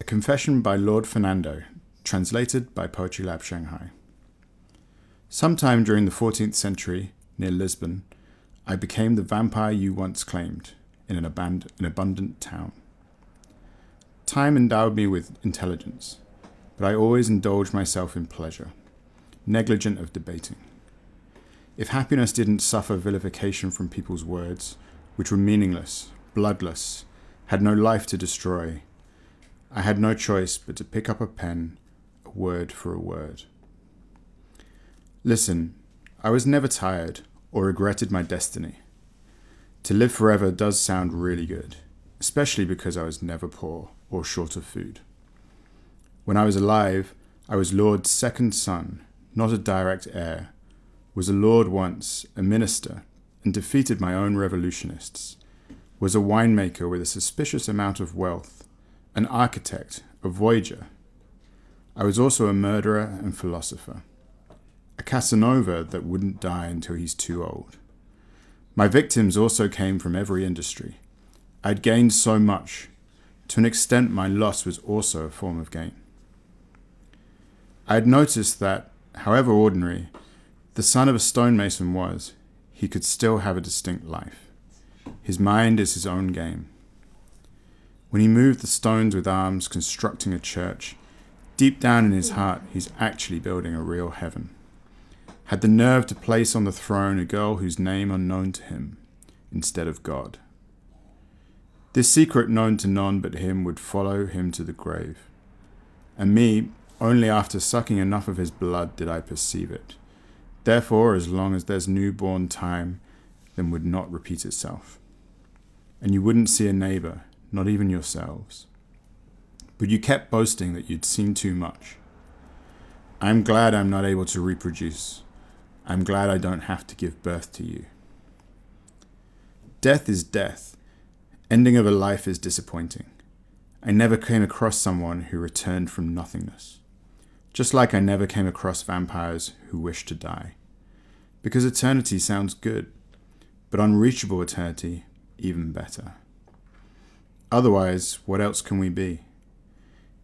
A Confession by Lord Fernando, translated by Poetry Lab Shanghai. Sometime during the 14th century, near Lisbon, I became the vampire you once claimed in an, aband- an abundant town. Time endowed me with intelligence, but I always indulged myself in pleasure, negligent of debating. If happiness didn't suffer vilification from people's words, which were meaningless, bloodless, had no life to destroy, I had no choice but to pick up a pen, a word for a word. Listen, I was never tired or regretted my destiny. To live forever does sound really good, especially because I was never poor or short of food. When I was alive, I was Lord's second son, not a direct heir, was a lord once, a minister, and defeated my own revolutionists, was a winemaker with a suspicious amount of wealth, an architect, a voyager. I was also a murderer and philosopher, a Casanova that wouldn't die until he's too old. My victims also came from every industry. I'd gained so much. To an extent, my loss was also a form of gain. I had noticed that, however ordinary, the son of a stonemason was, he could still have a distinct life. His mind is his own game. When he moved the stones with arms constructing a church, deep down in his heart, he's actually building a real heaven. Had the nerve to place on the throne a girl whose name unknown to him, instead of God. This secret known to none but him would follow him to the grave. And me, only after sucking enough of his blood did I perceive it. Therefore, as long as there's newborn time, then would not repeat itself. And you wouldn't see a neighbor, not even yourselves. But you kept boasting that you'd seen too much. I'm glad I'm not able to reproduce. I'm glad I don't have to give birth to you. Death is death. Ending of a life is disappointing. I never came across someone who returned from nothingness. Just like I never came across vampires who wish to die. Because eternity sounds good, but unreachable eternity even better. Otherwise, what else can we be?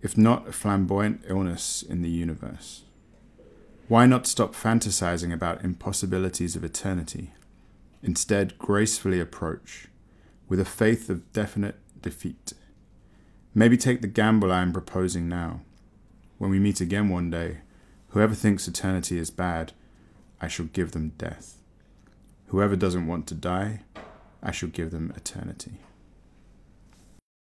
If not a flamboyant illness in the universe? Why not stop fantasizing about impossibilities of eternity? Instead, gracefully approach, with a faith of definite defeat. Maybe take the gamble I am proposing now. When we meet again one day, whoever thinks eternity is bad, I shall give them death. Whoever doesn't want to die, I shall give them eternity.